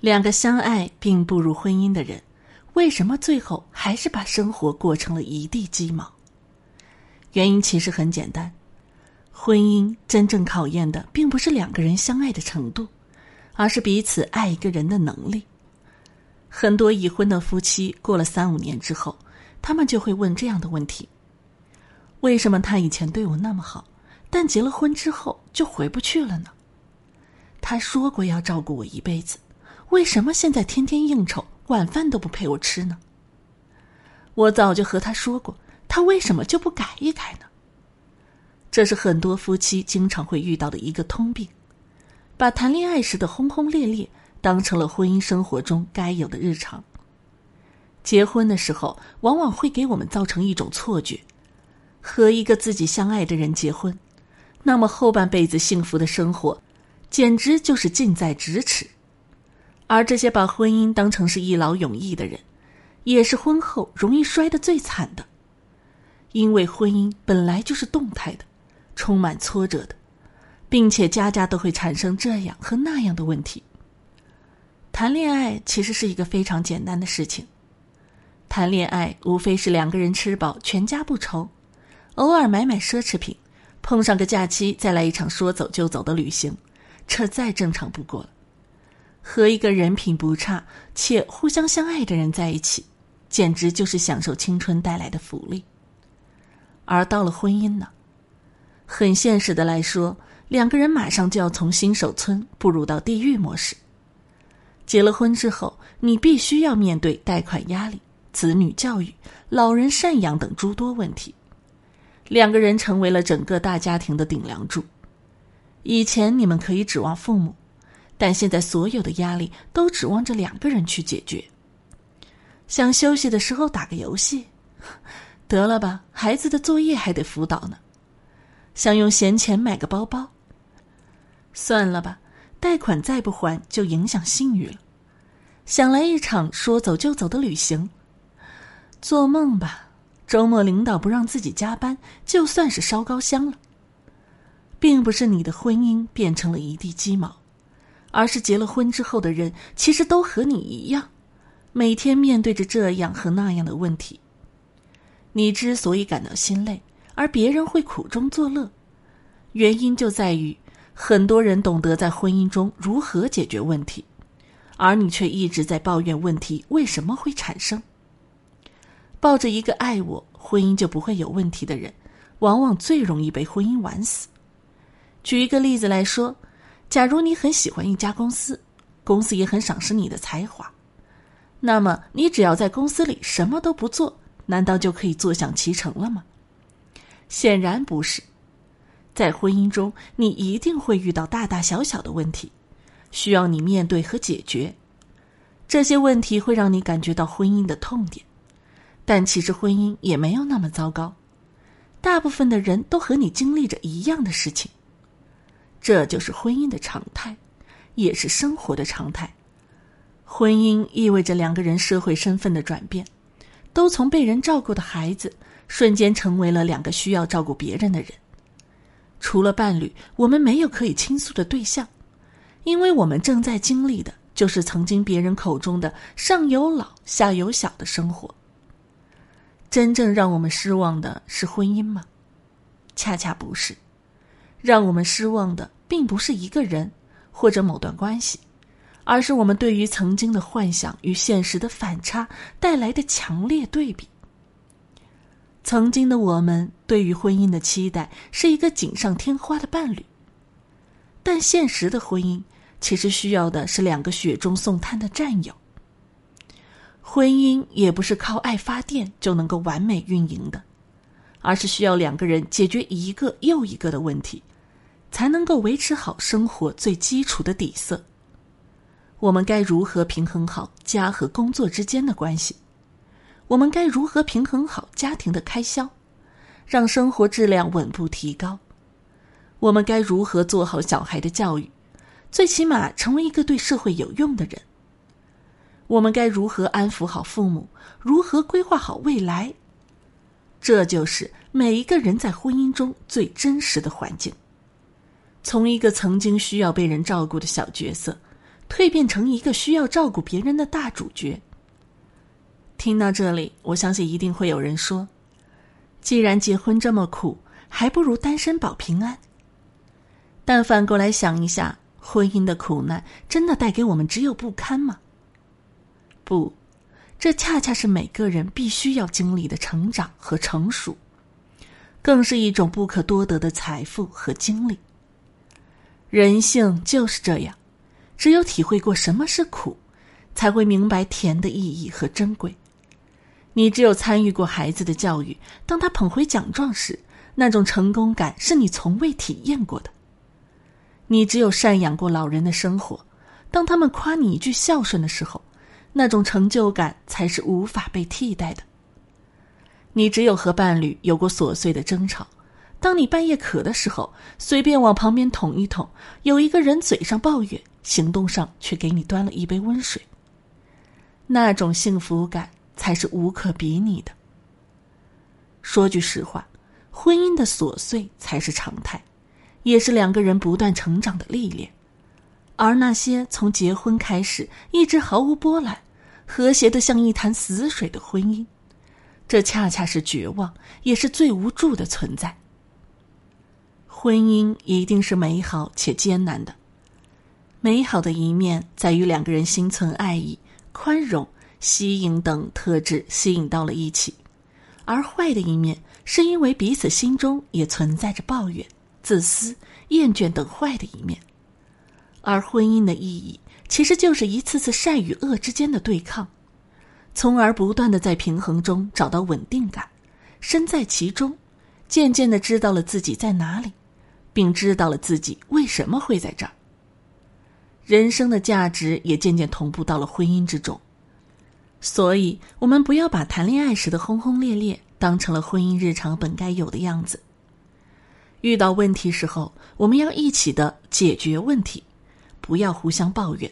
两个相爱并步入婚姻的人，为什么最后还是把生活过成了一地鸡毛？原因其实很简单，婚姻真正考验的并不是两个人相爱的程度，而是彼此爱一个人的能力。很多已婚的夫妻过了三五年之后，他们就会问这样的问题：为什么他以前对我那么好，但结了婚之后就回不去了呢？他说过要照顾我一辈子，为什么现在天天应酬，晚饭都不陪我吃呢？我早就和他说过，他为什么就不改一改呢？这是很多夫妻经常会遇到的一个通病，把谈恋爱时的轰轰烈烈当成了婚姻生活中该有的日常。结婚的时候，往往会给我们造成一种错觉：和一个自己相爱的人结婚，那么后半辈子幸福的生活。简直就是近在咫尺，而这些把婚姻当成是一劳永逸的人，也是婚后容易摔得最惨的。因为婚姻本来就是动态的，充满挫折的，并且家家都会产生这样和那样的问题。谈恋爱其实是一个非常简单的事情，谈恋爱无非是两个人吃饱全家不愁，偶尔买买奢侈品，碰上个假期再来一场说走就走的旅行。这再正常不过了，和一个人品不差且互相相爱的人在一起，简直就是享受青春带来的福利。而到了婚姻呢，很现实的来说，两个人马上就要从新手村步入到地狱模式。结了婚之后，你必须要面对贷款压力、子女教育、老人赡养等诸多问题，两个人成为了整个大家庭的顶梁柱。以前你们可以指望父母，但现在所有的压力都指望着两个人去解决。想休息的时候打个游戏，得了吧，孩子的作业还得辅导呢。想用闲钱买个包包，算了吧，贷款再不还就影响信誉了。想来一场说走就走的旅行，做梦吧，周末领导不让自己加班，就算是烧高香了。并不是你的婚姻变成了一地鸡毛，而是结了婚之后的人其实都和你一样，每天面对着这样和那样的问题。你之所以感到心累，而别人会苦中作乐，原因就在于很多人懂得在婚姻中如何解决问题，而你却一直在抱怨问题为什么会产生。抱着一个爱我婚姻就不会有问题的人，往往最容易被婚姻玩死。举一个例子来说，假如你很喜欢一家公司，公司也很赏识你的才华，那么你只要在公司里什么都不做，难道就可以坐享其成了吗？显然不是。在婚姻中，你一定会遇到大大小小的问题，需要你面对和解决。这些问题会让你感觉到婚姻的痛点，但其实婚姻也没有那么糟糕，大部分的人都和你经历着一样的事情。这就是婚姻的常态，也是生活的常态。婚姻意味着两个人社会身份的转变，都从被人照顾的孩子，瞬间成为了两个需要照顾别人的人。除了伴侣，我们没有可以倾诉的对象，因为我们正在经历的就是曾经别人口中的上有老下有小的生活。真正让我们失望的是婚姻吗？恰恰不是。让我们失望的并不是一个人或者某段关系，而是我们对于曾经的幻想与现实的反差带来的强烈对比。曾经的我们对于婚姻的期待是一个锦上添花的伴侣，但现实的婚姻其实需要的是两个雪中送炭的战友。婚姻也不是靠爱发电就能够完美运营的，而是需要两个人解决一个又一个的问题。才能够维持好生活最基础的底色。我们该如何平衡好家和工作之间的关系？我们该如何平衡好家庭的开销，让生活质量稳步提高？我们该如何做好小孩的教育，最起码成为一个对社会有用的人？我们该如何安抚好父母？如何规划好未来？这就是每一个人在婚姻中最真实的环境。从一个曾经需要被人照顾的小角色，蜕变成一个需要照顾别人的大主角。听到这里，我相信一定会有人说：“既然结婚这么苦，还不如单身保平安。”但反过来想一下，婚姻的苦难真的带给我们只有不堪吗？不，这恰恰是每个人必须要经历的成长和成熟，更是一种不可多得的财富和经历。人性就是这样，只有体会过什么是苦，才会明白甜的意义和珍贵。你只有参与过孩子的教育，当他捧回奖状时，那种成功感是你从未体验过的。你只有赡养过老人的生活，当他们夸你一句孝顺的时候，那种成就感才是无法被替代的。你只有和伴侣有过琐碎的争吵。当你半夜渴的时候，随便往旁边捅一捅，有一个人嘴上抱怨，行动上却给你端了一杯温水。那种幸福感才是无可比拟的。说句实话，婚姻的琐碎才是常态，也是两个人不断成长的历练。而那些从结婚开始一直毫无波澜、和谐的像一潭死水的婚姻，这恰恰是绝望，也是最无助的存在。婚姻一定是美好且艰难的。美好的一面在于两个人心存爱意、宽容、吸引等特质吸引到了一起，而坏的一面是因为彼此心中也存在着抱怨、自私、厌倦等坏的一面。而婚姻的意义其实就是一次次善与恶之间的对抗，从而不断的在平衡中找到稳定感，身在其中，渐渐的知道了自己在哪里。并知道了自己为什么会在这儿。人生的价值也渐渐同步到了婚姻之中，所以，我们不要把谈恋爱时的轰轰烈烈当成了婚姻日常本该有的样子。遇到问题时候，我们要一起的解决问题，不要互相抱怨。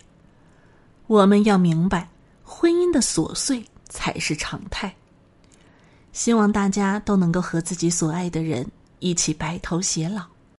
我们要明白，婚姻的琐碎才是常态。希望大家都能够和自己所爱的人一起白头偕老。